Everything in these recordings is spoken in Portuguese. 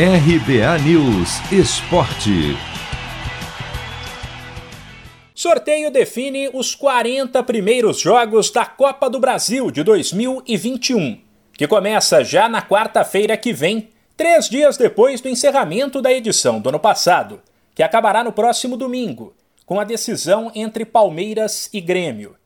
RBA News Esporte. Sorteio define os 40 primeiros jogos da Copa do Brasil de 2021, que começa já na quarta-feira que vem, três dias depois do encerramento da edição do ano passado, que acabará no próximo domingo, com a decisão entre Palmeiras e Grêmio.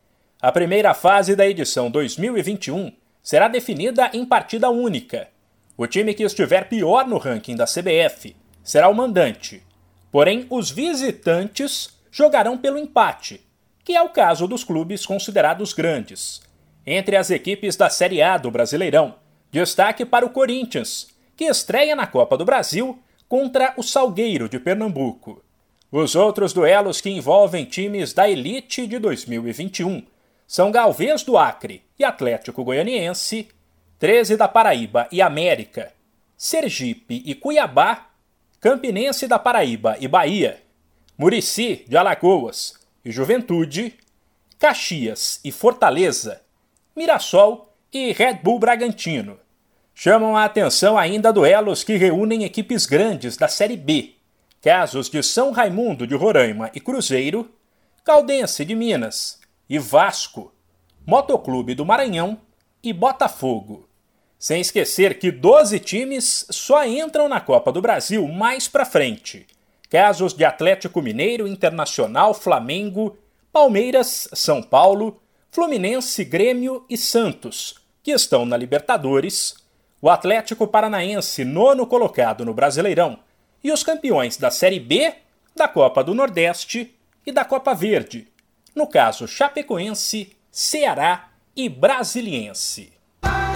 A primeira fase da edição 2021 será definida em partida única o time que estiver pior no ranking da CBF será o mandante. Porém, os visitantes jogarão pelo empate, que é o caso dos clubes considerados grandes. Entre as equipes da Série A do Brasileirão, destaque para o Corinthians, que estreia na Copa do Brasil contra o Salgueiro de Pernambuco. Os outros duelos que envolvem times da elite de 2021 são Galvez do Acre e Atlético Goianiense 13 da Paraíba e América, Sergipe e Cuiabá, Campinense da Paraíba e Bahia, Murici de Alagoas e Juventude, Caxias e Fortaleza, Mirassol e Red Bull Bragantino. Chamam a atenção ainda duelos que reúnem equipes grandes da Série B, casos de São Raimundo de Roraima e Cruzeiro, Caldense de Minas e Vasco, Motoclube do Maranhão e Botafogo. Sem esquecer que 12 times só entram na Copa do Brasil mais para frente. Casos de Atlético Mineiro, Internacional, Flamengo, Palmeiras, São Paulo, Fluminense, Grêmio e Santos, que estão na Libertadores, o Atlético Paranaense, nono colocado no Brasileirão, e os campeões da Série B, da Copa do Nordeste e da Copa Verde, no caso Chapecoense, Ceará e Brasiliense.